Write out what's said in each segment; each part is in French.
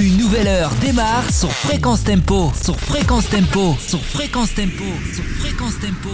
Une nouvelle heure démarre sur Fréquence Tempo, sur Fréquence Tempo, sur Fréquence Tempo, sur Fréquence Tempo.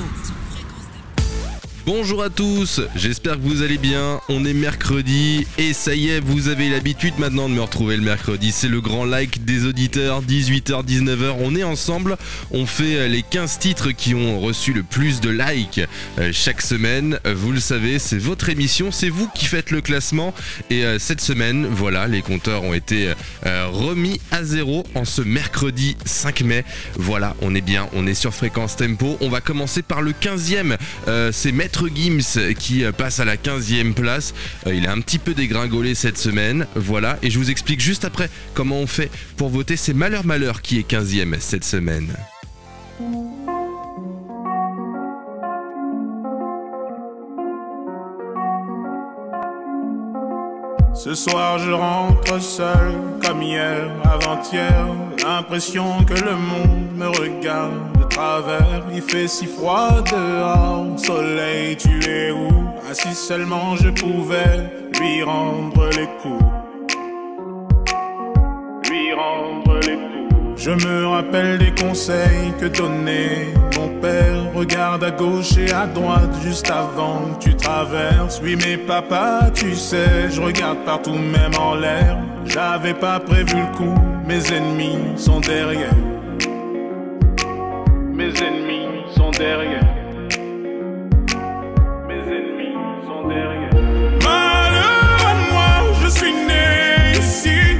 Bonjour à tous, j'espère que vous allez bien. On est mercredi et ça y est, vous avez l'habitude maintenant de me retrouver le mercredi. C'est le grand like des auditeurs, 18h, 19h. On est ensemble, on fait euh, les 15 titres qui ont reçu le plus de likes euh, chaque semaine. Euh, vous le savez, c'est votre émission, c'est vous qui faites le classement. Et cette semaine, voilà, les compteurs ont été remis à zéro en ce mercredi 5 mai. Voilà, on est bien, on est sur fréquence tempo. On va commencer par le 15e, c'est Maître Gims qui passe à la 15e place. Euh, il a un petit peu dégringolé cette semaine. Voilà. Et je vous explique juste après comment on fait pour voter. C'est Malheur Malheur qui est 15e cette semaine. Ce soir je rentre seul comme hier, avant-hier. L'impression que le monde me regarde de travers. Il fait si froid dehors. Soleil, tu es où? Ah si seulement je pouvais lui rendre les coups. Lui rendre les coups. Je me rappelle des conseils que donnait mon père. Regarde à gauche et à droite juste avant que tu traverses. Oui, mais papa, tu sais, je regarde partout, même en l'air. J'avais pas prévu le coup, mes ennemis sont derrière. Mes ennemis sont derrière. Mes ennemis sont derrière. Malheur à moi, je suis né ici.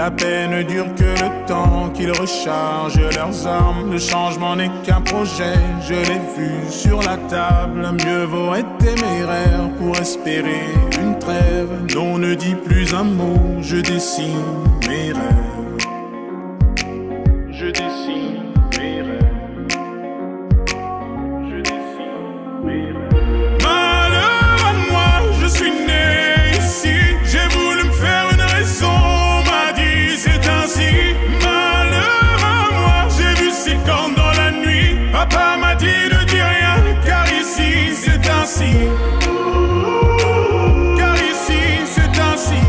La paix ne dure que le temps qu'ils rechargent leurs armes. Le changement n'est qu'un projet, je l'ai vu sur la table. Mieux vaut être téméraire pour espérer une trêve. Non, ne dis plus un mot, je dessine mes rêves. Car ici c'est ainsi.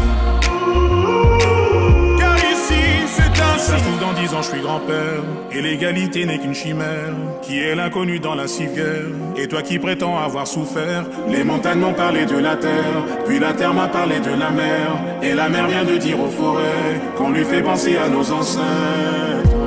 Car ici c'est ainsi. Dans dix ans, je suis grand-père. Et l'égalité n'est qu'une chimère. Qui est l'inconnu dans la civière Et toi qui prétends avoir souffert. Les montagnes m'ont parlé de la terre. Puis la terre m'a parlé de la mer. Et la mer vient de dire aux forêts qu'on lui fait penser à nos ancêtres.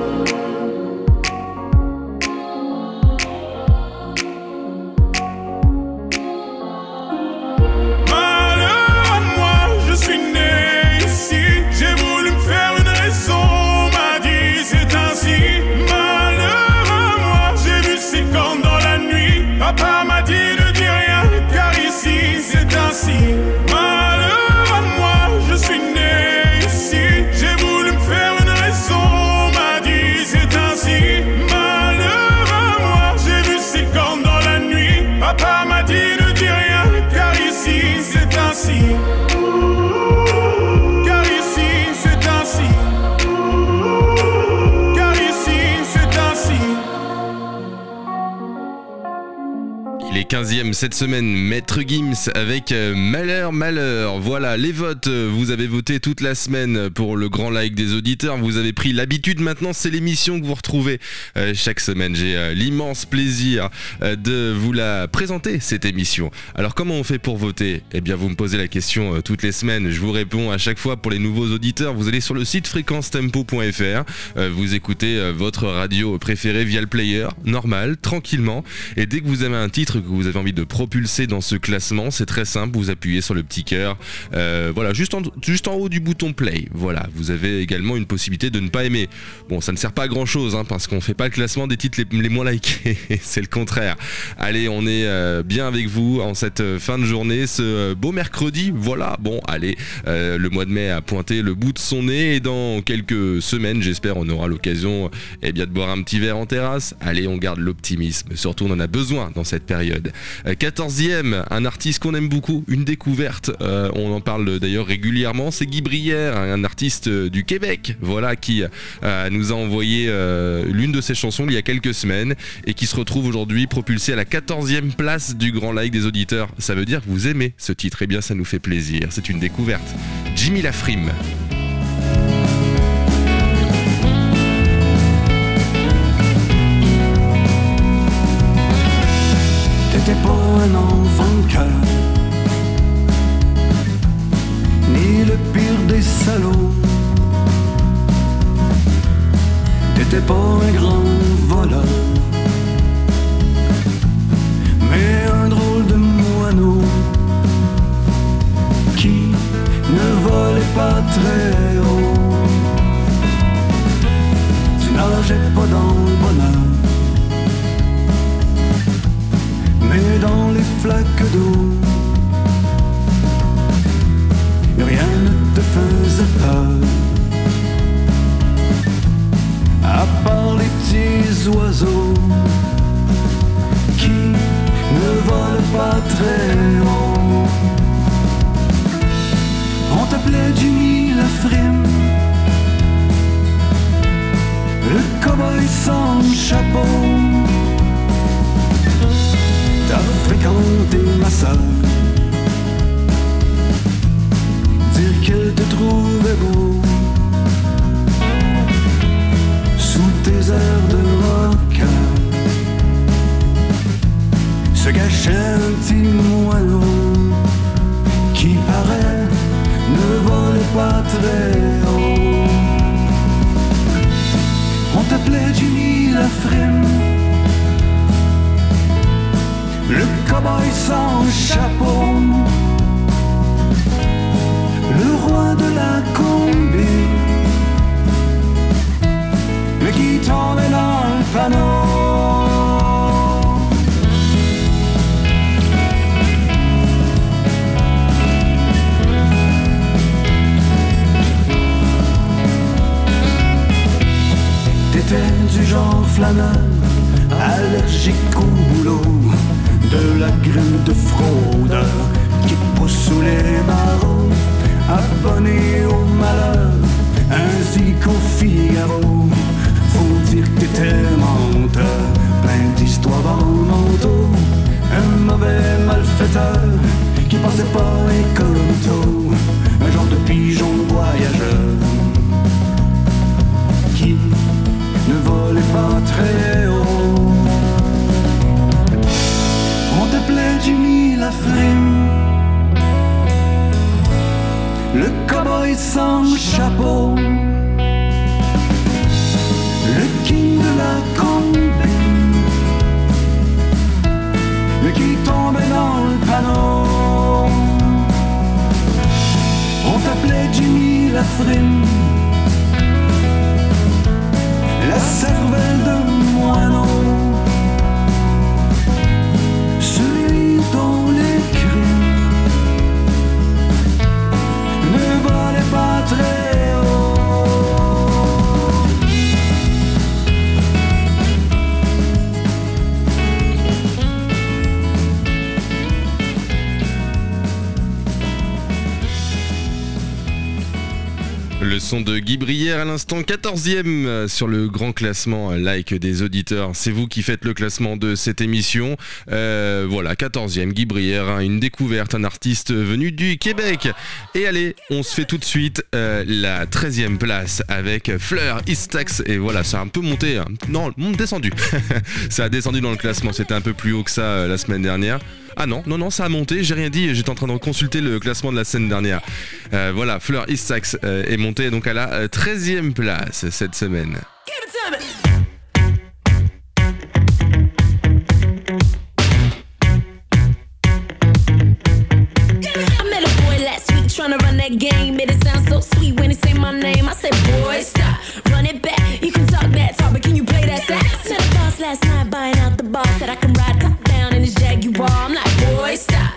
Il est 15e cette semaine, Maître Gims avec euh, Malheur, Malheur. Voilà, les votes, euh, vous avez voté toute la semaine pour le grand like des auditeurs. Vous avez pris l'habitude maintenant, c'est l'émission que vous retrouvez euh, chaque semaine. J'ai l'immense plaisir de vous la présenter, cette émission. Alors, comment on fait pour voter? Eh bien, vous me posez la question toutes les semaines. Je vous réponds à chaque fois pour les nouveaux auditeurs. Vous allez sur le site fréquencetempo.fr. vous écoutez votre radio préférée via le player, normal, tranquillement. Et dès que vous avez un titre que vous avez envie de propulser dans ce classement, c'est très simple, vous appuyez sur le petit cœur, euh, voilà, juste en, juste en haut du bouton play. Voilà, vous avez également une possibilité de ne pas aimer. Bon, ça ne sert pas à grand chose, hein, parce qu'on fait pas le classement des titres les, moins likés, c'est le contraire. Allez, on est euh, bien avec vous en cette euh, fin de journée, ce beau mercredi. Voilà, bon, allez, le mois de mai a pointé le bout de son nez et dans quelques semaines, j'espère, on aura l'occasion eh bien, de boire un petit verre en terrasse. Allez, on garde l'optimisme, surtout on en a besoin dans cette période. Période. 14e, un artiste qu'on aime beaucoup, une découverte. on en parle d'ailleurs régulièrement. C'est Guy Brière, un artiste du Québec, voilà, qui nous a envoyé l'une de ses chansons il y a quelques semaines et qui se retrouve aujourd'hui propulsé à la 14e place du grand like des auditeurs. Ça veut dire que vous aimez ce titre. Et eh bien, ça nous fait plaisir. C'est une découverte. Jimmy Lafrime. T'étais pas un enfant de cœur, ni le pire des salauds. T'étais pas un grand voleur, mais un drôle de moineau qui ne volait pas très haut. Tu nageais pas dans le bonheur flaques d'eau, rien ne te faisait peur. À part les petits oiseaux qui ne volent pas très haut. On t'appelait Jimmy la frime, le cowboy sans chapeau t'as fréquenté ma soeur. Dire qu'elle te trouvait beau sous tes airs de rocker. Se cachait un petit moineau qui paraît ne volait pas très haut. On t'appelait Jimmy la frime le cowboy sans chapeau, le roi de la combi, le qui tombait dans le panneau. Du genre flâneur, allergique au boulot de la graine de fraude qui pousse sous les barreaux, abonné au malheur, ainsi qu'au Figaro. Faut dire que t'étais menteur, plein d'histoires dans le manteau, un mauvais malfaiteur qui passait pas écolo, un genre de pigeon voyageur qui ne volait pas très haut. Jimmy la frime. Le cowboy sans chapeau. Le king de la combine. Qui tombait dans le panneau. On t'appelait Jimmy la frime. La cervelle de moineau. Le son de Guy Brière à l'instant 14e sur le grand classement like des auditeurs. C'est vous qui faites le classement de cette émission. Euh, voilà, 14e, Guy Brière, hein, une découverte, un artiste venu du Québec. Et allez, on se fait tout de suite euh, la 13e place avec Fleur Istax. Et voilà, ça a un peu monté. Hein. Non, descendu. ça a descendu dans le classement. C'était un peu plus haut que ça euh, la semaine dernière. Ah non, non, non, ça a monté, j'ai rien dit, j'étais en train de consulter le classement de la semaine dernière. Euh, voilà, Fleur East Sax euh, est montée donc à la 13e euh, place cette semaine. Top down in his Jaguar. I'm like, boy, stop,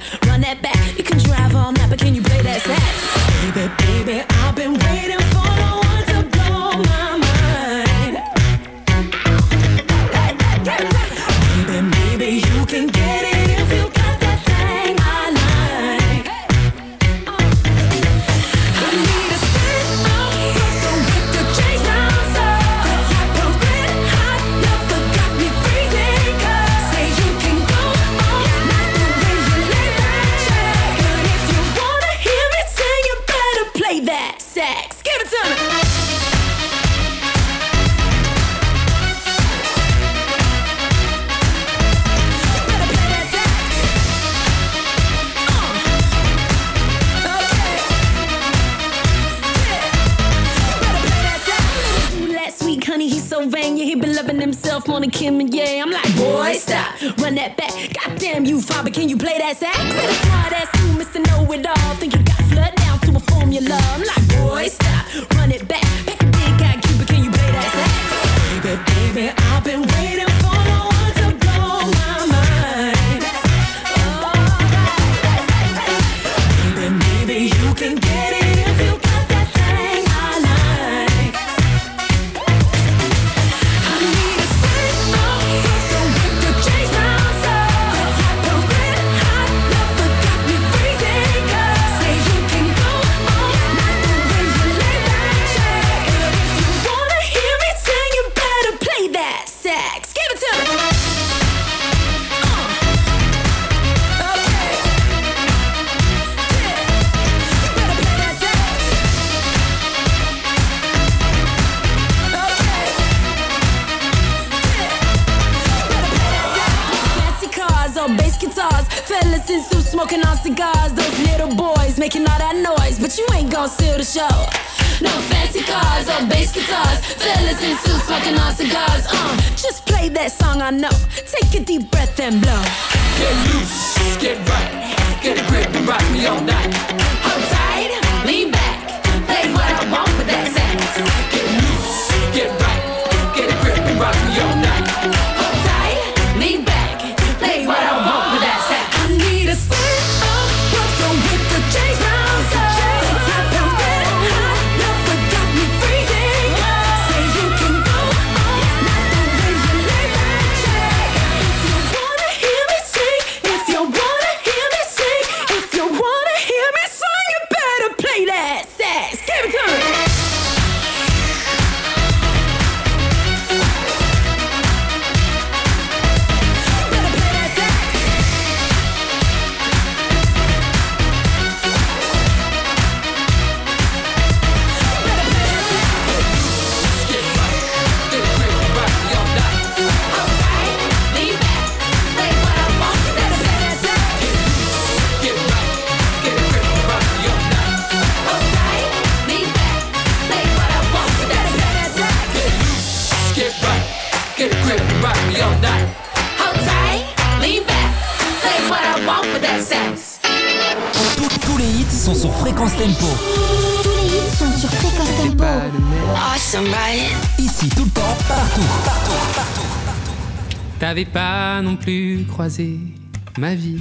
ma vie.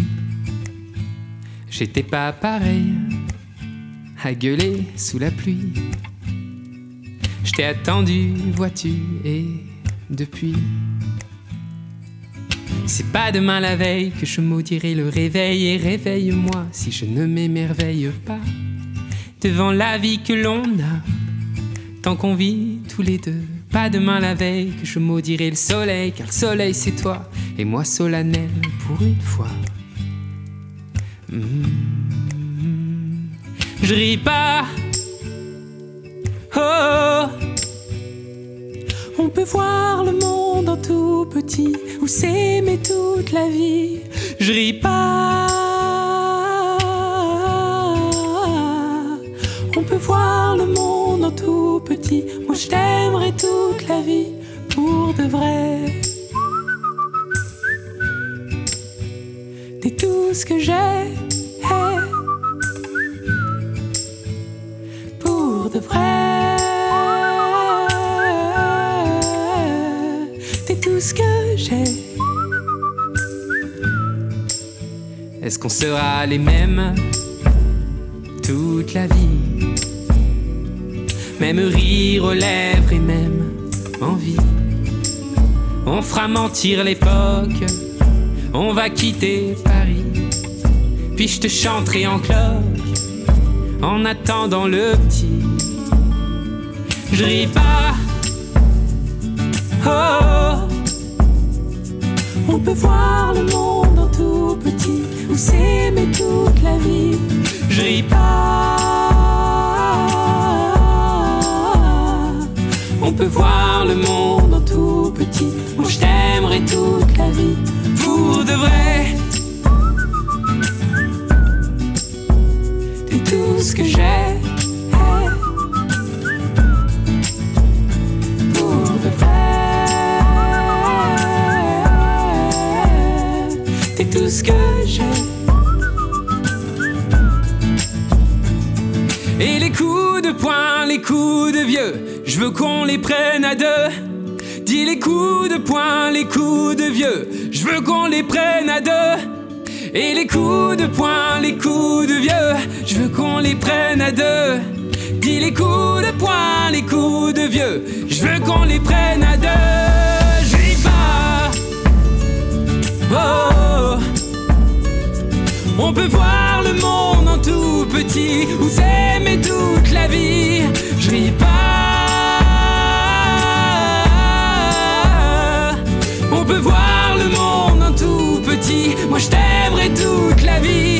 J'étais pas pareil à gueuler sous la pluie. Je t'ai attendu, vois-tu, et depuis. C'est pas demain la veille que je maudirai le réveil et réveille-moi si je ne m'émerveille pas devant la vie que l'on a tant qu'on vit tous les deux. Pas demain la veille que je maudirai le soleil car le soleil c'est toi et moi solennel pour une fois. Hmm. Je ris pas. Oh. On peut voir le monde en tout petit ou s'aimer toute la vie. Je ris pas. On peut voir le monde en tout petit. Moi je t'aimerai toute la vie pour de vrai. ce que j'ai pour de vrai. T'es tout ce que j'ai. Est-ce qu'on sera les mêmes toute la vie? Même rire aux lèvres et même envie. On fera mentir l'époque, on va quitter Paris. Puis je te chanterai en cloche en attendant le petit. Je ris pas. Oh, On peut voir le monde en tout petit ou s'aimer toute la vie. Je ris pas. On peut voir le monde en tout petit. Moi je t'aimerai toute la vie. Pour de vrai. tout ce que j'ai. Pour vrai, t'es tout ce que j'ai. Et les coups de poing, les coups de vieux, je veux qu'on les prenne à deux. Dis les coups de poing, les coups de vieux, je veux qu'on les prenne à deux. Et les coups de poing, les coups je veux qu'on les prenne à deux. Dis les coups de poing, les coups de vieux, je veux qu'on les prenne à deux. Je ris pas. Oh. On peut voir le monde en tout petit ou s'aimer toute la vie. Je ris pas. On peut voir le monde en tout petit. Moi je t'aimerai toute la vie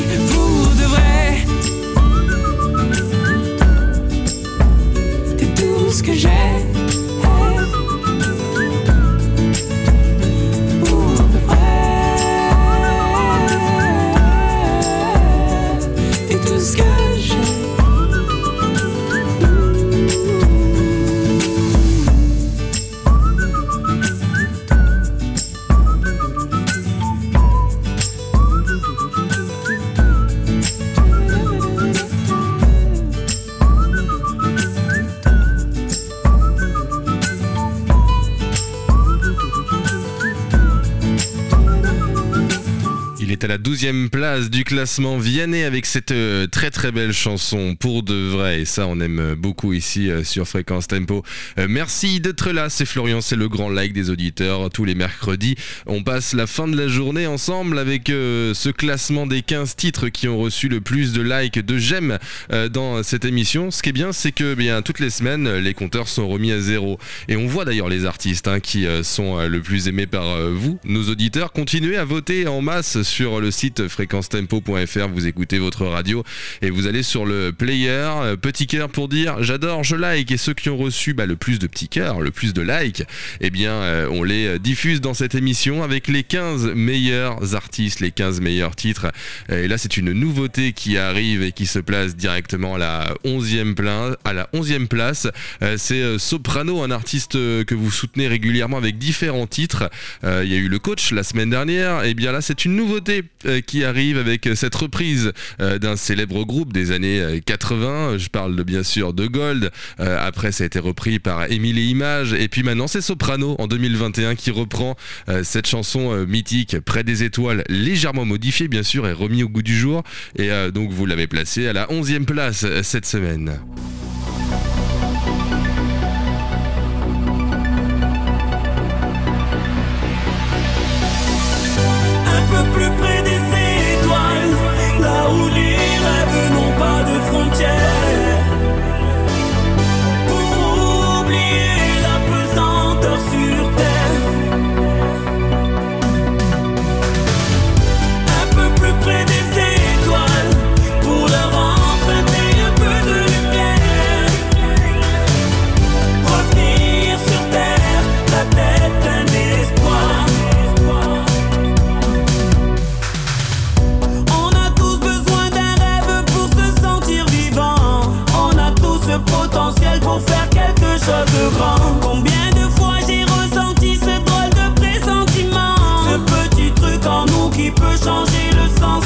la 12e place du classement Vianney avec cette euh, très très belle chanson pour de vrai et ça on aime beaucoup ici euh, sur Fréquence Tempo. Euh, merci d'être là, c'est Florian, c'est le grand like des auditeurs tous les mercredis. On passe la fin de la journée ensemble avec ce classement des 15 titres qui ont reçu le plus de likes, de j'aime dans cette émission. Ce qui est bien c'est que bien toutes les semaines les compteurs sont remis à zéro et on voit d'ailleurs les artistes hein, qui sont le plus aimés par vous, nos auditeurs. Continuez à voter en masse sur le site fréquencetempo.fr. Vous écoutez votre radio et vous allez sur le player. euh, Petit cœur pour dire j'adore, je like. Et ceux qui ont reçu bah, le plus de petits cœurs, le plus de likes, eh bien, euh, on les euh, diffuse dans cette émission avec les 15 meilleurs artistes, les 15 meilleurs titres. Et là, c'est une nouveauté qui arrive et qui se place directement à la 11e, plein, à la 11e place. C'est Soprano, un artiste que vous soutenez régulièrement avec différents titres. Il y a eu le coach la semaine dernière. Et bien là, c'est une nouveauté qui arrive avec euh, cette reprise euh, d'un célèbre groupe des années euh, 80. Je parle bien sûr de Gold. Euh, après, ça a été repris par Émile et Images. Et puis maintenant, c'est Soprano en 2021 qui reprend euh, cette chanson euh, mythique Près des étoiles, légèrement modifiée bien sûr et remis au goût du jour. Et euh, donc vous l'avez placé à la 11e place euh, cette semaine. Combien de fois j'ai ressenti ce drôle de pressentiment? Ce petit truc en nous qui peut changer le sens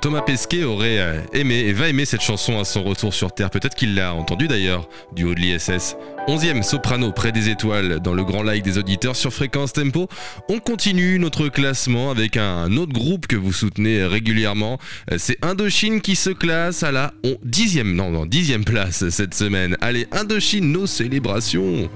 Thomas Pesquet aurait euh, aimé et va aimer cette chanson à son retour sur Terre. Peut-être qu'il l'a entendu d'ailleurs, du haut de l'ISS. 11e soprano près des étoiles dans le grand like des auditeurs sur Fréquence Tempo. On continue notre classement avec un autre groupe que vous soutenez régulièrement. Euh, C'est Indochine qui se classe à la 10e, non, non, 10e place cette semaine. Allez, Indochine, nos célébrations.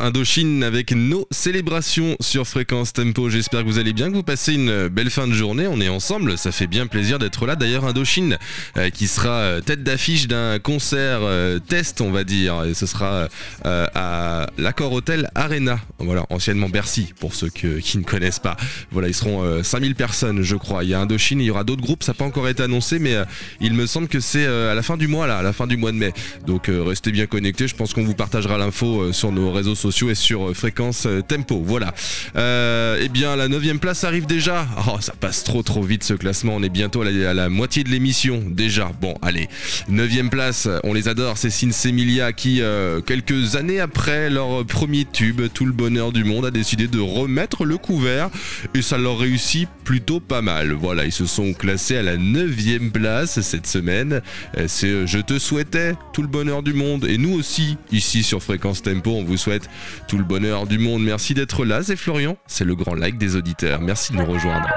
Indochine avec nos célébrations sur Fréquence Tempo. J'espère que vous allez bien, que vous passez une belle fin de journée. On est ensemble, ça fait bien plaisir d'être là. D'ailleurs, Indochine euh, qui sera euh, tête d'affiche d'un concert euh, test, on va dire. Et ce sera à l'Accord Hotel Arena. Voilà, anciennement Bercy, pour ceux qui ne connaissent pas. Voilà, ils seront euh, 5000 personnes, je crois. Il y a Indochine, il y aura d'autres groupes, ça n'a pas encore été annoncé, mais il me semble que c'est à la fin du mois, là, à la fin du mois de mai. Donc restez bien connectés. Je pense qu'on vous partagera l'info sur nos réseaux sociaux et sur euh, fréquence euh, tempo. Voilà. Euh, eh bien, la 9 place arrive déjà. Oh, ça passe trop trop vite ce classement. On est bientôt à la, moitié de l'émission déjà. Bon, allez. 9 place, on les adore. C'est Sin Semilia qui, euh, quelques années après leur premier tube, Tout le bonheur du monde, a décidé de remettre le couvert et ça leur réussit plutôt pas mal. Voilà, ils se sont classés à la 9 place cette semaine. C'est Je te souhaitais tout le bonheur du monde et nous aussi, ici sur Fréquence Tempo, on vous souhaite tout le bonheur du monde. Merci d'être là, c'est Florian. C'est le grand like des auditeurs. Merci de nous rejoindre.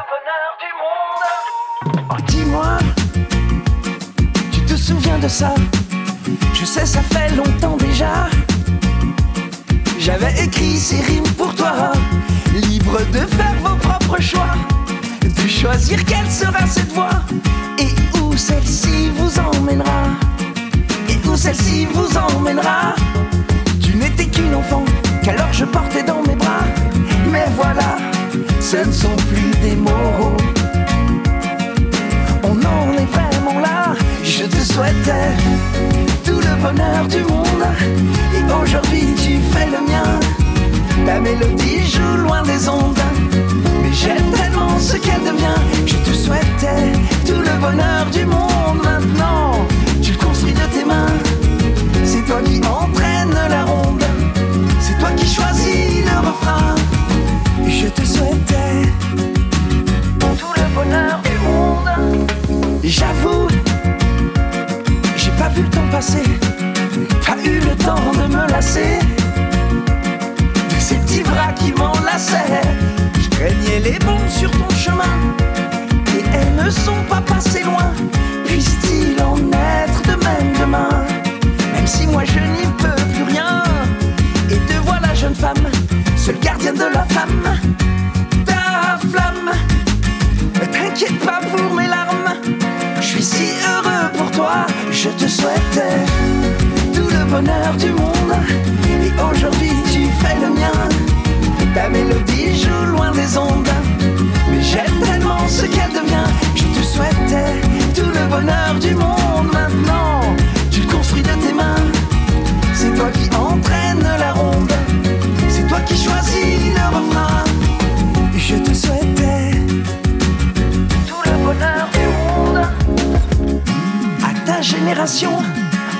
Oh, dis-moi, tu te souviens de ça? Je sais, ça fait longtemps déjà. J'avais écrit ces rimes pour toi, libre de faire vos propres choix, de choisir quelle sera cette voie et où celle-ci vous emmènera. Et où celle-ci vous emmènera. Tu n'étais qu'une enfant qu'alors je portais dans mes bras. Mais voilà, ce ne sont plus des mots. On en est vraiment là. Je te souhaitais tout le bonheur du monde. Et aujourd'hui tu fais le mien. Ta mélodie joue loin des ondes. Mais j'aime tellement ce qu'elle devient. Je te souhaitais tout le bonheur du monde. Maintenant, tu le construis de tes mains. C'est toi qui entraîne la refrain. Je te souhaitais tout le bonheur du monde. J'avoue, j'ai pas vu le temps passer. Pas eu le temps de me lasser de ces petits bras qui m'enlaçaient. Je craignais les bombes sur ton chemin. Souhaitais tout le bonheur du monde. Et aujourd'hui tu fais le mien. Ta mélodie joue loin des ondes. Mais j'aime tellement ce qu'elle devient. Je te souhaitais tout le bonheur du monde. Maintenant, tu le construis de tes mains. C'est toi qui entraîne la ronde. C'est toi qui choisis le refrain. Génération,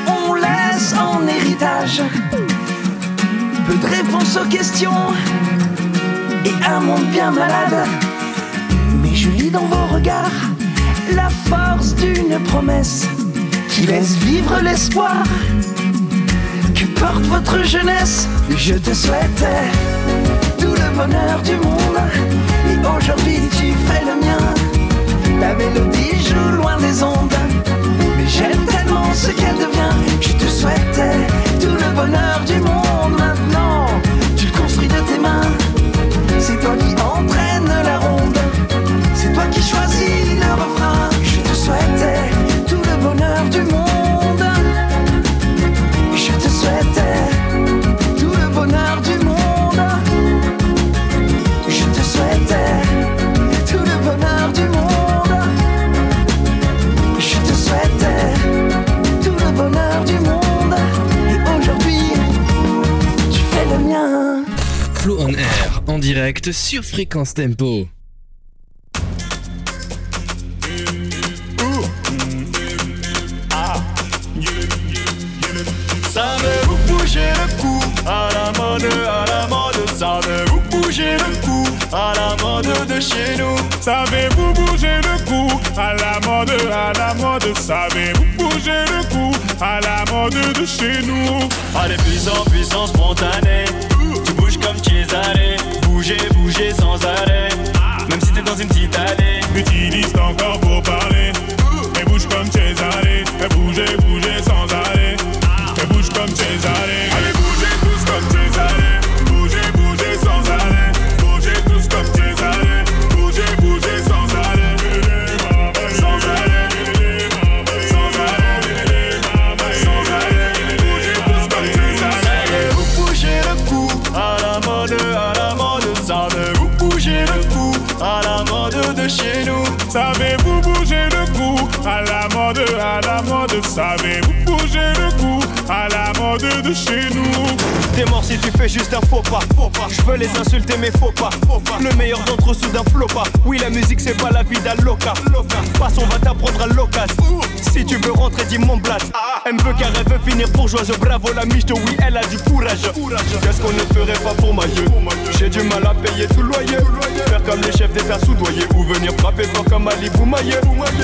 on laisse en héritage peu de réponses aux questions et un monde bien malade. Mais je lis dans vos regards la force d'une promesse qui laisse vivre l'espoir que porte votre jeunesse. Je te souhaitais tout le bonheur du monde et aujourd'hui tu fais le mien. Ta mélodie joue loin des ondes, j'aime tellement ce qu'elle devient. Je te souhaitais tout le bonheur du monde maintenant. Tu le construis de tes mains, c'est toi qui entraîne la ronde, c'est toi qui choisis le refrain. Je te souhaitais tout le bonheur du monde. Sur Fréquence Tempo. Savez-vous bouger le cou à la mode, à la mode? Savez-vous bouger le cou à la mode de chez nous? Savez-vous bouger le cou à la mode, à la mode? Savez-vous bouger le cou à la mode de chez nous? Allez, puissant, puissant, spontané Tu bouges comme Cesare Même si t'es dans une petite allée Utilise ton corps pour parler juste un faux pas. Je veux les insulter mais faut pas. Le meilleur d'entre eux sous d'un flot pas. Oui la musique c'est pas la vie d'Aloca. Passe on va t'apprendre à l'occasion. Si tu veux rentrer dis mon blast. Elle veut car elle veut finir bourgeoise. Bravo la miche oui elle a du courage. Qu'est-ce qu'on ne ferait pas pour ma J'ai du mal à payer tout loyer. Faire comme les chefs d'état soudoyés ou venir frapper fort comme Ali Boumaye.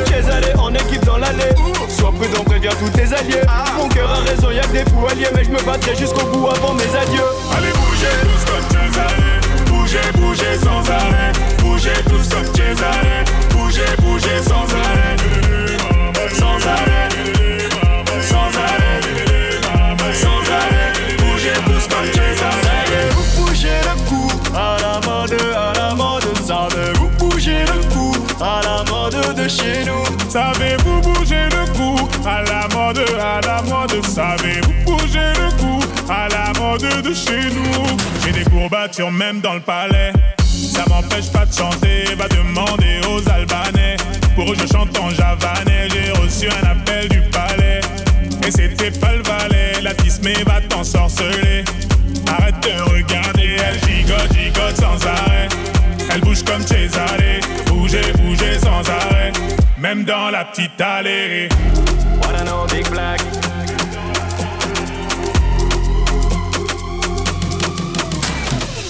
Cesare en équipe dans l'allée. Sois prudent préviens tous tes alliés. Mon cœur a raison y'a que des fous alliés mais je me battrai jusqu'au bout avant mes adieux. Allez bougez tous comme Cesare Bougez, bougez sans arrêt Bougez tous comme Cesare Bougez, bougez sans arrêt Sans arrêt Savez-vous bouger le cou à la mode, à la mode? Savez-vous bouger le cou à la mode de chez nous? J'ai des courbatures même dans le palais. Ça m'empêche pas de chanter, va demander aux Albanais. Pour eux je chante en javanais, j'ai reçu un appel du palais. Et c'était pas le valet, la tismée va t'ensorceler. Arrête de regarder, dans la petite allée. Wanna know Big Black?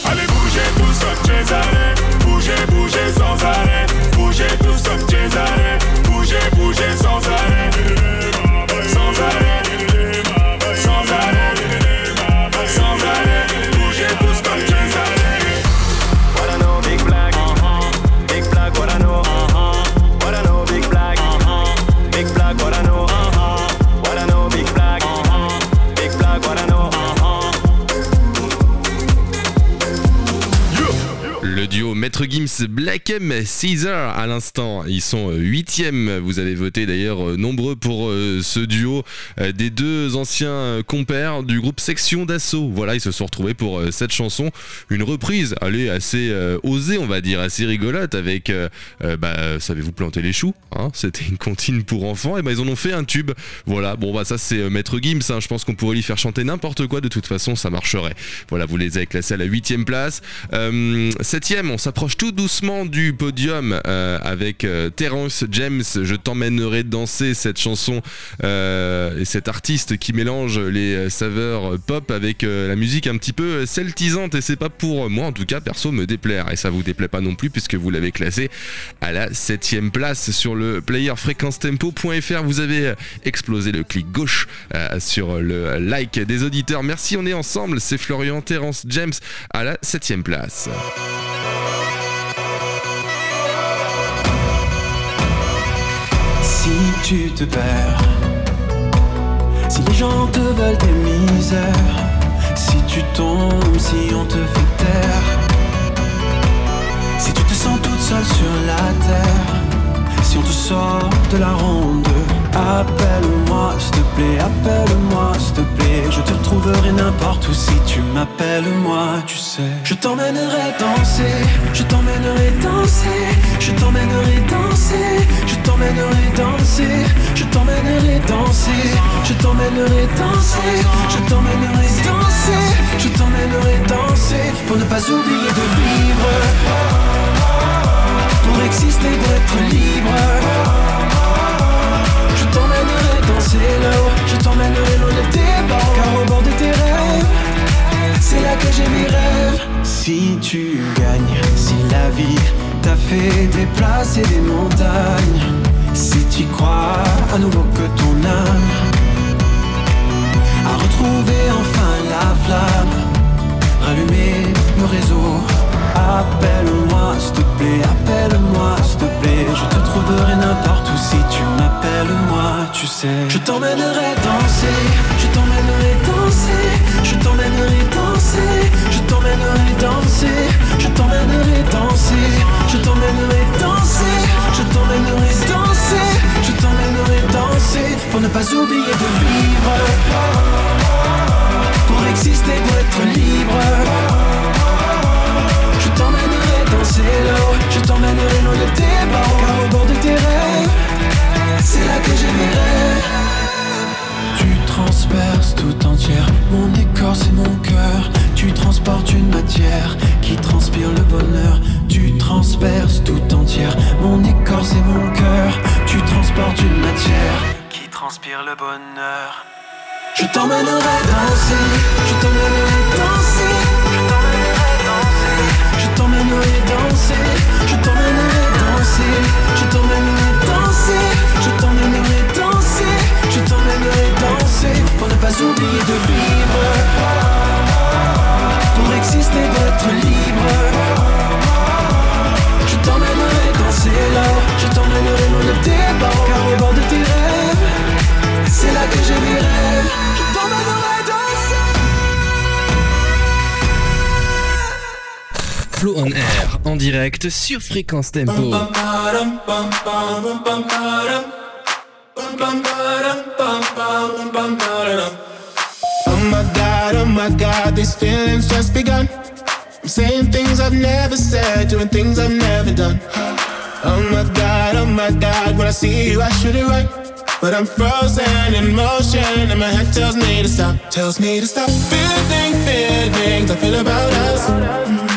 Allez bougez tous comme Cesare Bougez, bougez sans arrêt. Bougez tous comme Cesare Bougez, bougez sans arrêt Maître Gims Black M Caesar à l'instant, ils sont euh, huitièmes. Vous avez voté d'ailleurs euh, nombreux pour euh, ce duo des deux anciens compères du groupe Section d'Assaut. Voilà, ils se sont retrouvés pour cette chanson, une reprise, allez assez osée, on va dire, assez rigolote avec, bah, savez-vous planter les choux hein C'était une comptine pour enfants et ben ils en ont fait un tube. Voilà, bon bah ça c'est Maître Gims. hein. Je pense qu'on pourrait lui faire chanter n'importe quoi. De toute façon, ça marcherait. Voilà, vous les avez classés à la huitième place. Septième, on s'approche tout doucement du podium euh, avec euh, Terence James. Je t'emmènerai danser cette chanson euh, et cet artiste qui mélange les saveurs pop avec la musique un petit peu celtisante. Et c'est pas pour moi, en tout cas, perso, me déplaire. Et ça vous déplaît pas non plus puisque vous l'avez classé à la septième place sur le player fréquencetempo.fr. Vous avez explosé le clic gauche sur le like des auditeurs. Merci, on est ensemble. C'est Florian Terence James à la septième place. Tu te perds, si les gens te veulent tes misères, si tu tombes, si on te fait taire, si tu te sens toute seule sur la terre, si on te sort de la ronde, appelle-moi, s'il te plaît, appelle-moi, s'il te plaît, je te retrouverai n'importe où si tu m'appelles moi, tu sais. Je t'emmènerai danser, je t'emmènerai danser, je t'emmènerai danser, je t'emmènerai danser, je t'emmènerai danser, je t'emmènerai danser, je t'emmènerai danser, je t'emmènerai danser pour ne pas oublier de vivre, pour exister, pour être libre. Je t'emmènerai danser là-haut, je t'emmènerai loin de tes bords, car au bord de tes rêves, c'est là que j'ai mes rêves. Si tu gagnes, si la vie t'a fait déplacer des montagnes, si tu crois à nouveau que ton âme a retrouvé enfin la flamme, rallumer le réseau. Appelle-moi, s'il te plaît, appelle-moi, s'il te plaît. Je te trouverai n'importe où si tu m'appelles moi, tu sais. Je t'emmènerai danser, je t'emmènerai danser, je t'emmènerai danser, je t'emmènerai danser, je t'emmènerai danser, je t'emmènerai danser, je t'emmènerai danser, je t'emmènerai danser pour ne pas oublier de vivre, pour exister, pour être libre. Je t'emmènerai danser là-haut Je t'emmènerai loin de tes bords Car au bord de tes rêves C'est là que j'ai mes rêves Tu transperces tout entière transportes une matière qui transpire le bonheur. Tu transperces tout entière mon écorce et mon cœur. Tu transportes une matière qui transpire le bonheur. Je t'emmènerai Flow on Air en direct sur Fréquence Tempo. Oh my god, oh my god, these feelings just begun. I'm saying things I've never said, doing things I've never done. Oh my god, oh my god, when I see you, I shoot it right. But I'm frozen in motion, and my head tells me to stop, tells me to stop. Feeling, feelings I feel about us. Mm.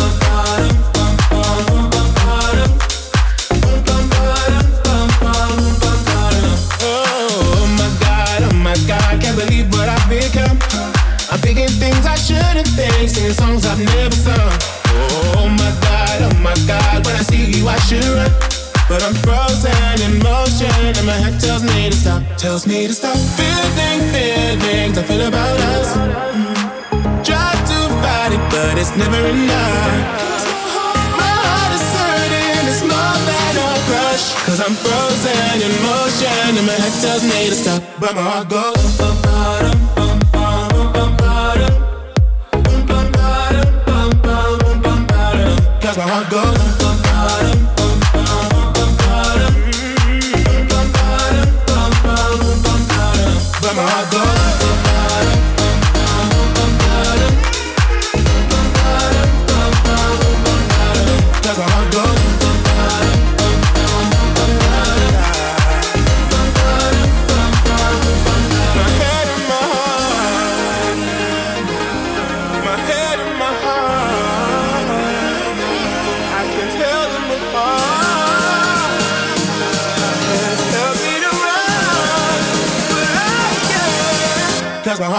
Thinking things I shouldn't think, singing songs I've never sung. Oh my god, oh my god, when I see you I should run. But I'm frozen in motion, and my head tells me to stop, tells me to stop. Feeling, feelings I feel about us. Try to fight it, but it's never enough. My heart is it's more than a. Cause I'm frozen in motion, and my head tells me to stop, but my heart goes. Heart goes.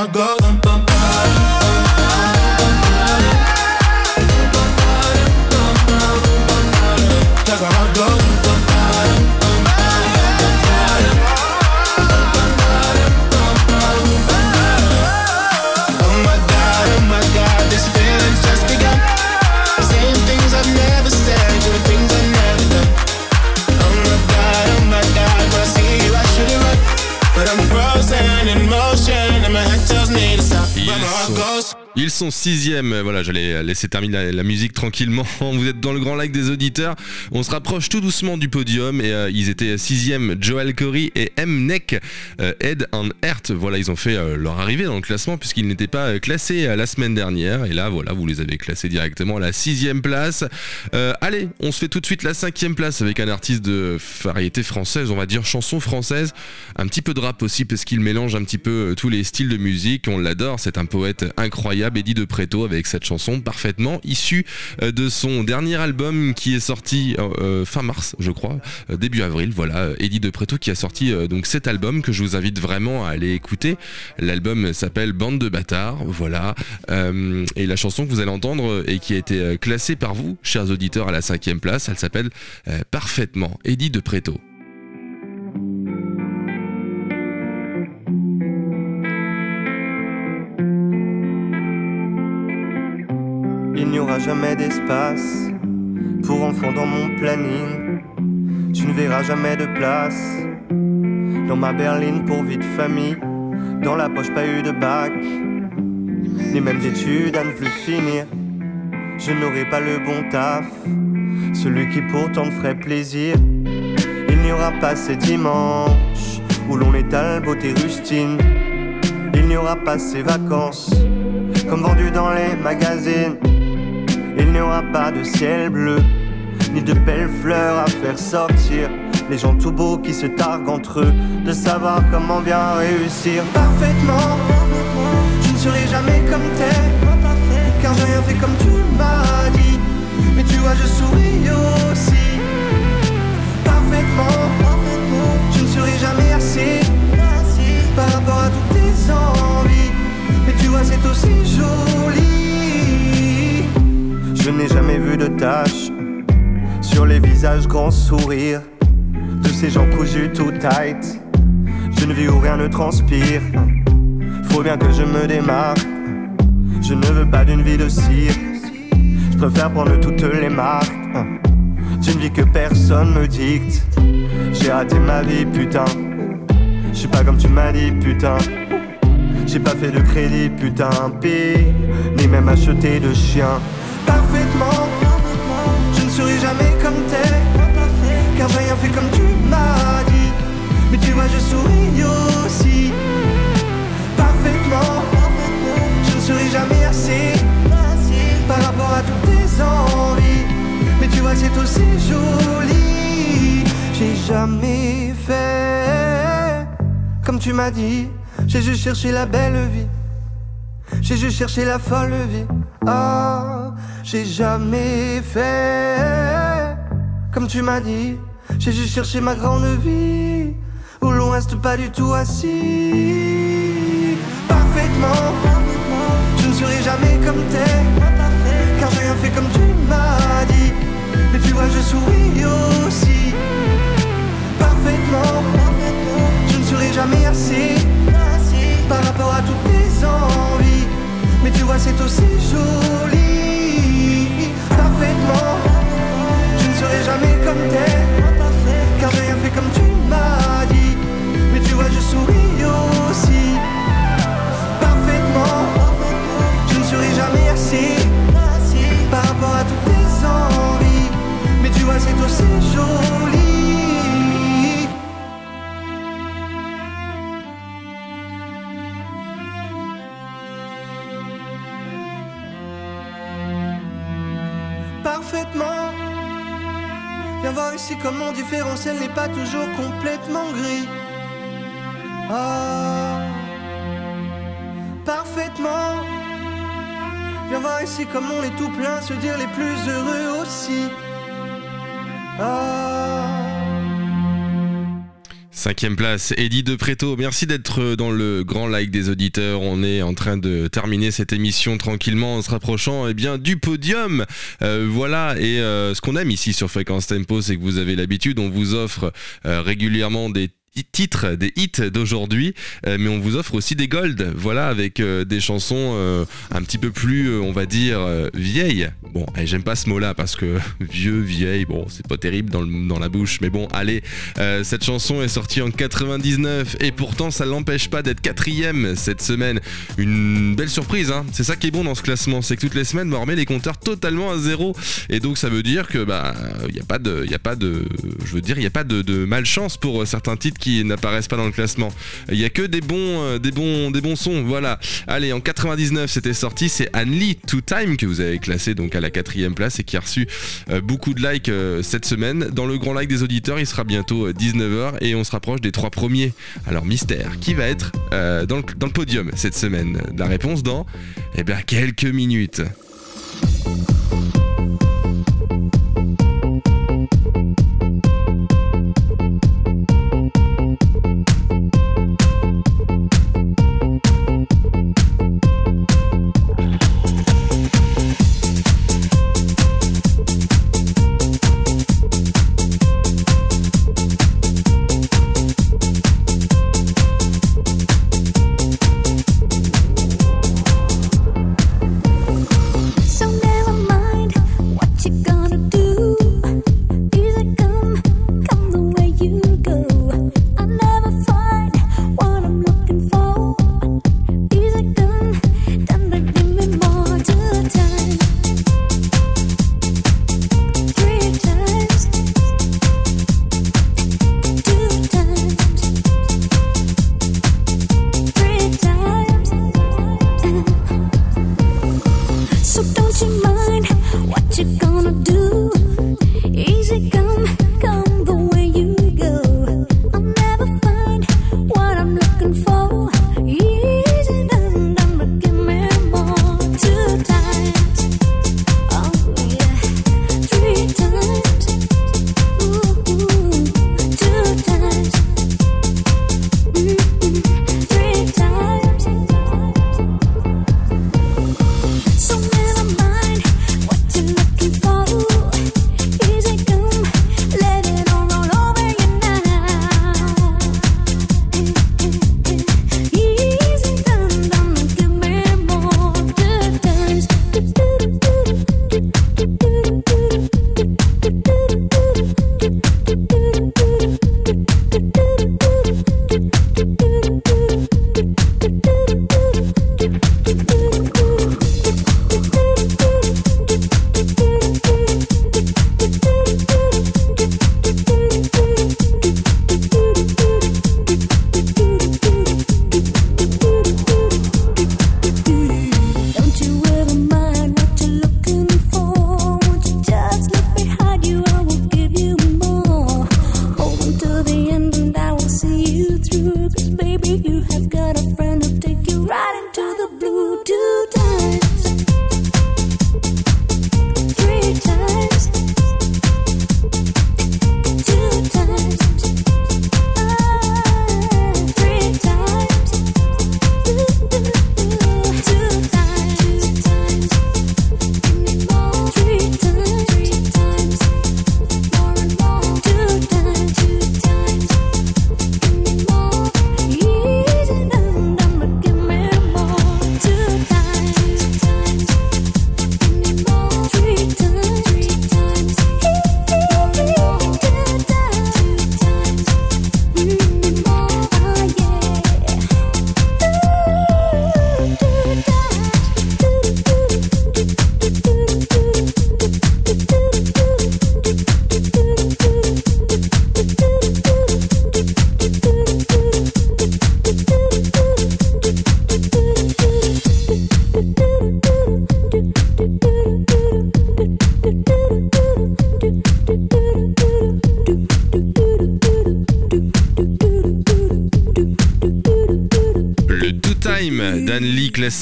My heart sixième. Voilà, j'allais laisser terminer la, musique tranquillement. Vous êtes dans le grand lac des auditeurs. On se rapproche tout doucement du podium et euh, ils étaient sixième. Joel Corey et M. Neck, euh, Head and Heart. Voilà, ils ont fait euh, leur arrivée dans le classement puisqu'ils n'étaient pas classés la semaine dernière. Et là, voilà, vous les avez classés directement à la sixième place. Allez, on se fait tout de suite la cinquième place avec un artiste de variété française, on va dire chanson française. Un petit peu de rap aussi parce qu'il mélange un petit peu tous les styles de musique. On l'adore. C'est un poète incroyable. De Preto avec cette chanson parfaitement issue euh, de son dernier album qui est sorti euh, euh, fin mars, je crois, début avril. Voilà, Eddie de Preto qui a sorti donc cet album que je vous invite vraiment à aller écouter. L'album s'appelle Bande de bâtards. Voilà, et la chanson que vous allez entendre et qui a été classée par vous, chers auditeurs, à la cinquième place, elle s'appelle parfaitement Eddie de Preto. Il n'y aura jamais d'espace pour enfants dans mon planning. Tu ne verras jamais de place dans ma berline pour vie de famille. Dans la poche, pas eu de bac, ni même d'études à ne plus finir. Je n'aurai pas le bon taf, celui qui pourtant me ferait plaisir. Il n'y aura pas ces dimanches où l'on étale beauté rustine. Il n'y aura pas ces vacances, comme vendu dans les magazines. Il n'y aura pas de ciel bleu, ni de belles fleurs à faire sortir. Les gens tout beaux qui se targuent entre eux de savoir comment bien réussir parfaitement. Je ne serai jamais comme t'es, car j'ai rien fait comme tu m'as dit. Mais tu vois, je souris aussi parfaitement. Je ne serai jamais assez par rapport à toutes tes envies. Mais tu vois, c'est aussi joli. Je n'ai jamais vu de taches sur les visages grands sourires de ces gens cousus tout tight. Je ne vis où rien ne transpire. Faut bien que je me démarque. Je ne veux pas d'une vie de cire. Je préfère prendre toutes les marques. D'une vie que personne me dicte. J'ai raté ma vie, putain. Je suis pas comme tu m'as dit, putain. J'ai pas fait de crédit, putain, pire. Ni même acheté de chien. Parfaitement, je ne serai jamais comme t'es. Car rien fait comme tu m'as dit. Mais tu vois, je souris aussi. Parfaitement, je ne serai jamais assez. Par rapport à toutes tes envies. Mais tu vois, c'est aussi joli. J'ai jamais fait comme tu m'as dit. J'ai juste cherché la belle vie. J'ai juste cherché la folle vie. Ah, j'ai jamais fait comme tu m'as dit. J'ai juste cherché ma grande vie où l'on reste pas du tout assis. Parfaitement, je ne serai jamais comme t'es. Car j'ai rien fait comme tu m'as dit. Mais tu vois, je souris aussi. Parfaitement, je ne serai jamais assez par rapport à toutes tes envies. Mais tu vois, c'est aussi joli. Je ne serai jamais comme t'es. Car j'ai rien fait comme tu m'as dit. Mais tu vois, je souris aussi. Parfaitement, je ne serai jamais assez par rapport à toutes tes envies. Mais tu vois, c'est aussi joli. Viens voir ici comme mon différentiel n'est pas toujours complètement gris. Ah, parfaitement. Viens voir ici comme on est tout plein, se dire les plus heureux aussi. Ah. Cinquième place, Eddie de Préto. Merci d'être dans le grand like des auditeurs. On est en train de terminer cette émission tranquillement en se rapprochant eh bien, du podium. Euh, voilà, et euh, ce qu'on aime ici sur Fréquence Tempo, c'est que vous avez l'habitude, on vous offre euh, régulièrement des titres, des hits d'aujourd'hui, euh, mais on vous offre aussi des golds, voilà, avec euh, des chansons euh, un petit peu plus, on va dire, vieilles. Bon, eh, j'aime pas ce mot-là parce que vieux, vieille, bon, c'est pas terrible dans, le- dans la bouche, mais bon, allez, cette chanson est sortie en 99 et pourtant ça l'empêche pas d'être quatrième cette semaine. Une belle surprise, hein. C'est ça qui est bon dans ce classement, c'est que toutes les semaines, bah, on remet les compteurs totalement à zéro et donc ça veut dire que bah, il y a pas de, y a pas de, je veux dire, il y a pas de, malchance pour certains titres qui n'apparaissent pas dans le classement. Il y a que des bons, euh, des bons, des bons sons. Voilà. Allez, en 99, c'était sorti. C'est Anne-Lee Two Time que vous avez classé donc à la quatrième place et qui a reçu euh, beaucoup de likes euh, cette semaine. Dans le grand like des auditeurs, il sera bientôt 19h et on se rapproche des trois premiers. Alors mystère, qui va être dans, le, dans le podium cette semaine? La réponse dans eh bien quelques minutes.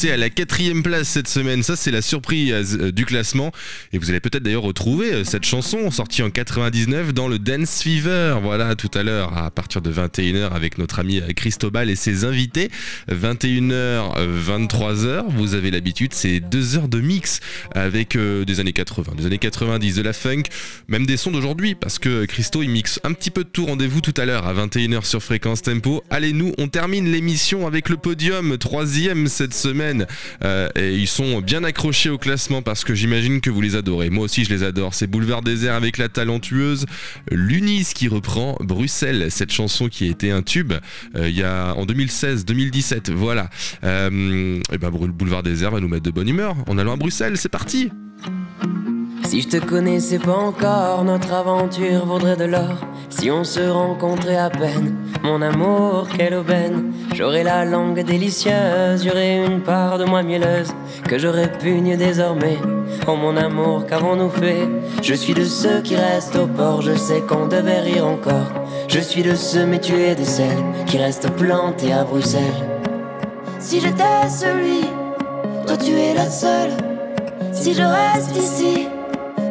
À la quatrième place cette semaine. Ça, c'est la surprise euh, du classement. Et vous allez peut-être d'ailleurs retrouver euh, cette chanson sortie en 99 dans le Dance Fever. Voilà, tout à l'heure, à partir de 21h avec notre ami euh, Cristobal et ses invités. 21h, 23h, vous avez l'habitude, c'est deux heures de mix avec euh, des années 80, des années 90, de la funk, même des sons d'aujourd'hui, parce que Christo, il mixe un petit peu de tout. Rendez-vous tout à l'heure à 21h sur Fréquence Tempo. Allez, nous, on termine l'émission avec le podium, troisième cette semaine. Euh, et ils sont bien accrochés au classement parce que j'imagine que vous les adorez. Moi aussi, je les adore. C'est Boulevard Désert avec la talentueuse Lunis qui reprend Bruxelles, cette chanson qui a été un tube euh, il y a en 2016-2017. Voilà. Euh, et ben Boulevard Désert va nous mettre de bonne humeur. En allant à Bruxelles, c'est parti. Si je te connaissais pas encore, notre aventure vaudrait de l'or. Si on se rencontrait à peine, mon amour, quelle aubaine. J'aurais la langue délicieuse, j'aurais une part de moi mielleuse que je répugne désormais. Oh mon amour, qu'avons-nous fait? Je suis de ceux qui restent au port, je sais qu'on devait rire encore. Je suis de ceux, mais tu es de celles qui restent plantées à Bruxelles. Si j'étais celui, toi tu es la seule. Si je reste ici,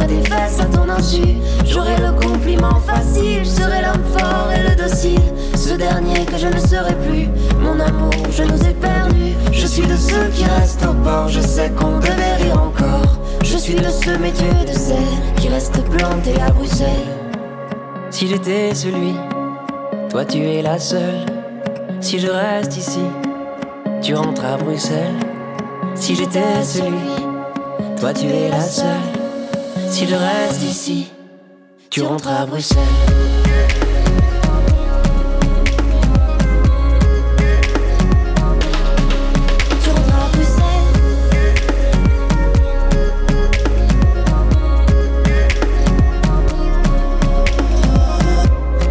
Je mettrais des fesses à ton insu. J'aurais le compliment facile, je serais l'homme fort et le docile. Ce dernier que je ne serai plus, mon amour, je nous ai perdus. Je suis de ceux qui restent au port, je sais qu'on devait rire encore. Je suis de ceux, mais es de celles qui restent plantées à Bruxelles. Si j'étais celui, toi tu es la seule. Si je reste ici, tu rentres à Bruxelles. Si j'étais celui, toi tu es la seule. S'il reste ici, tu rentres à Bruxelles. Tu rentres à Bruxelles.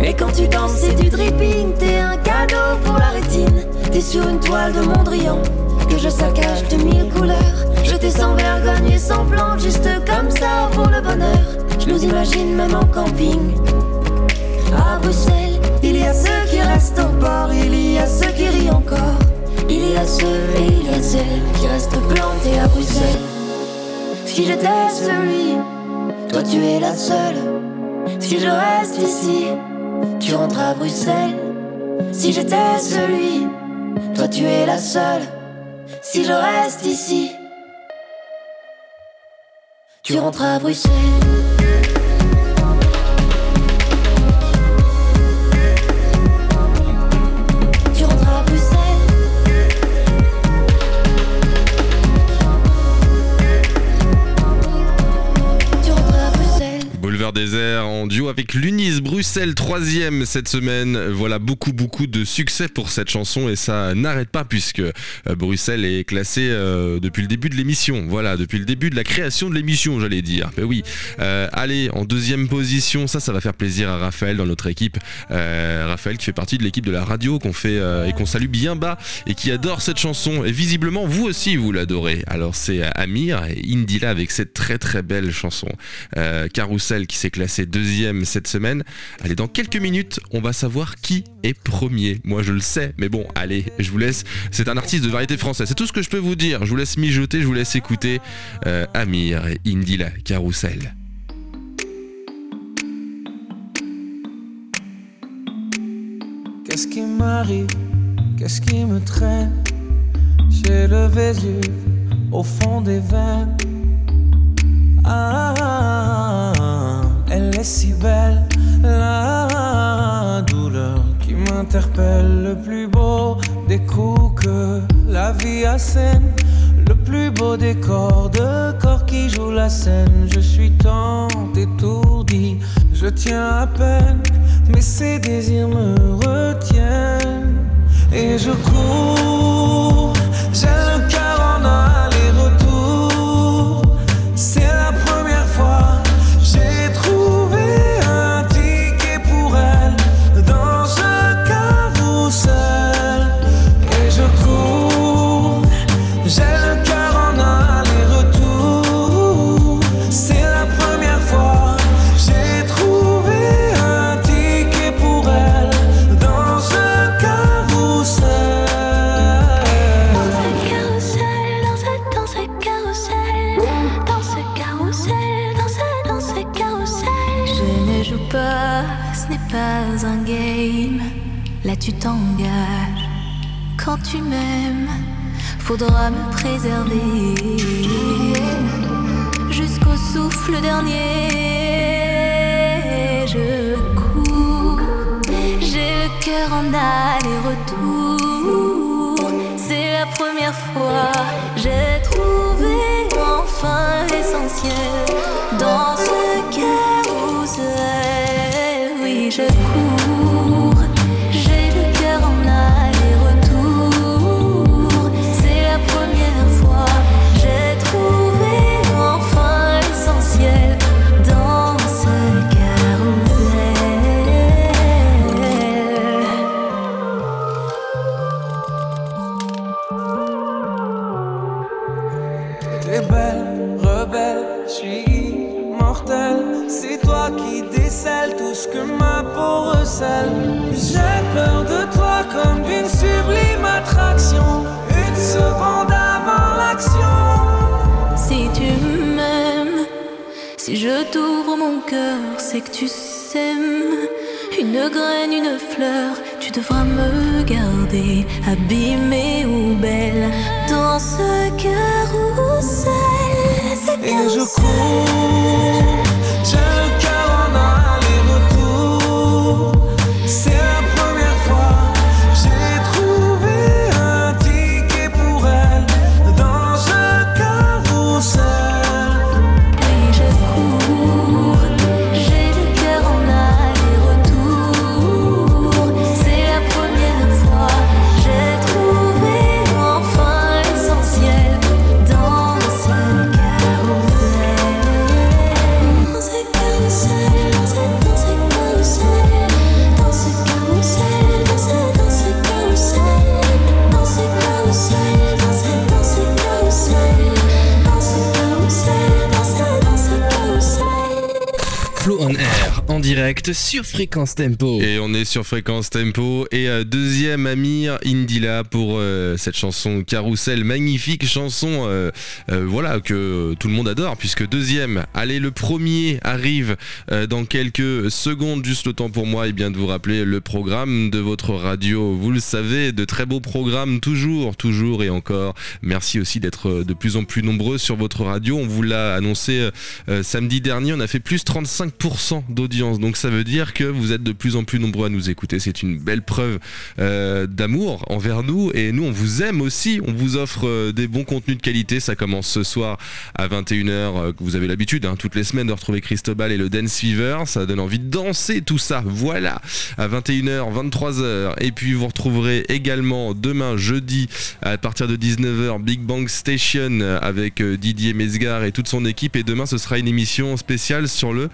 Et quand tu danses, c'est du dripping, t'es un cadeau pour la rétine. T'es sur une toile de Mondrian que je saccage de mille couleurs. Jeté sans vergogne et sans plan, juste comme ça pour le bonheur. Je nous imagine même en camping. À Bruxelles, il y a ceux qui restent au port, il y a ceux qui rient encore. Il y a ceux et il y a celles qui restent plantés à Bruxelles. Si j'étais celui, toi tu es la seule. Si je reste ici, tu rentres à Bruxelles. Si j'étais celui, toi tu es la seule. Si je reste ici, tu rentres à Bruxelles. Boulevard désert en duo avec l'Unis Bruxelles, troisième cette semaine. Voilà beaucoup beaucoup de succès pour cette chanson et ça n'arrête pas puisque euh, Bruxelles est classé euh, depuis le début de l'émission. Voilà, depuis le début de la création de l'émission, j'allais dire. Ben oui. Euh, allez, en deuxième position, ça, ça va faire plaisir à Raphaël dans notre équipe. Raphaël qui fait partie de l'équipe de la radio qu'on fait et qu'on salue bien bas et qui adore cette chanson. Et visiblement, vous aussi, vous l'adorez. Alors c'est Amir et Indila avec cette très très belle chanson. Carousel qui s'est classé deuxième cette semaine. Allez, dans quelques minutes, on va savoir qui est premier. Moi, je le sais, mais bon, allez, je vous laisse. C'est un artiste de variété française. C'est tout ce que je peux vous dire. Je vous laisse mijoter, je vous laisse écouter euh, Amir et Indila Carousel. Qu'est-ce qui m'arrive? Qu'est-ce qui me traîne? J'ai le Vésuve au fond des veines. Ah, elle si belle, la douleur qui m'interpelle. Le plus beau des coups que la vie assène. Le plus beau décor de corps qui joue la scène. Je suis tant étourdi, je tiens à peine, mais ces désirs me retiennent. Et je cours, j'ai le cœur en aller-retour. Faudra me préserver sur Fréquence Tempo. Et on est sur Fréquence Tempo. Et euh, deuxième Amir Indila pour euh, cette chanson Carousel, magnifique chanson, euh, voilà, que tout le monde adore, puisque deuxième, allez, le premier arrive dans quelques secondes, juste le temps pour moi et bien de vous rappeler le programme de votre radio. Vous le savez, de très beaux programmes, toujours, toujours et encore. Merci aussi d'être de plus en plus nombreux sur votre radio. On vous l'a annoncé samedi dernier, on a fait plus 35% d'audience. Donc ça veut dire que vous êtes de plus en plus nombreux à nous écouter. C'est une belle preuve euh, d'amour envers nous. Et nous, on vous aime aussi. On vous offre euh, des bons contenus de qualité. Ça commence ce soir à 21h, euh, vous avez l'habitude, hein, toutes les semaines, de retrouver Cristobal et le Dance Fever. Ça donne envie de danser, tout ça. Voilà, à 21h, 23h. Et puis vous retrouverez également demain, jeudi, à partir de 19h, Big Bang Station avec Didier Mesgar et toute son équipe. Et demain, ce sera une émission spéciale sur le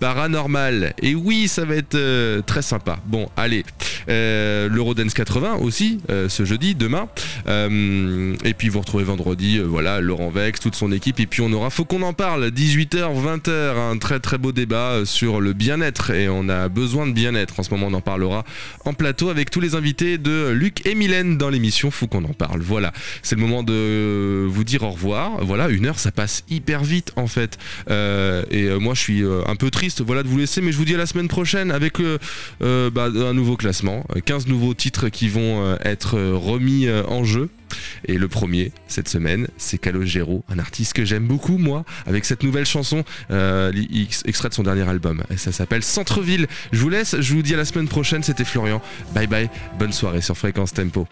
paranormal. Et oui, ça va être euh, très sympa. Bon, allez, euh, l'Eurodance 80 aussi, euh, ce jeudi, demain. Euh, et puis vous retrouvez vendredi, voilà, Laurent Vex, toute son équipe. Et puis on aura, faut qu'on en parle, 18h, 20h, un très très beau débat sur le bien-être. Et on a besoin de bien-être. En ce moment, on en parlera en plateau avec tous les invités de Luc et Mylène dans l'émission. Faut qu'on en parle. Voilà, c'est le moment de vous dire au revoir. Voilà, une heure, ça passe hyper vite en fait. Et moi, je suis un peu triste, voilà, de vous laisser, mais je vous dis à la semaine prochaine avec euh, euh, bah, un nouveau classement, Euh, 15 nouveaux titres qui vont euh, être remis en jeu. Et le premier cette semaine, c'est Calogero, un artiste que j'aime beaucoup moi, avec cette nouvelle chanson, extrait de son dernier album. Et ça s'appelle Centre-ville. Je vous laisse, je vous dis à la semaine prochaine. C'était Florian. Bye bye, bonne soirée sur Fréquence Tempo.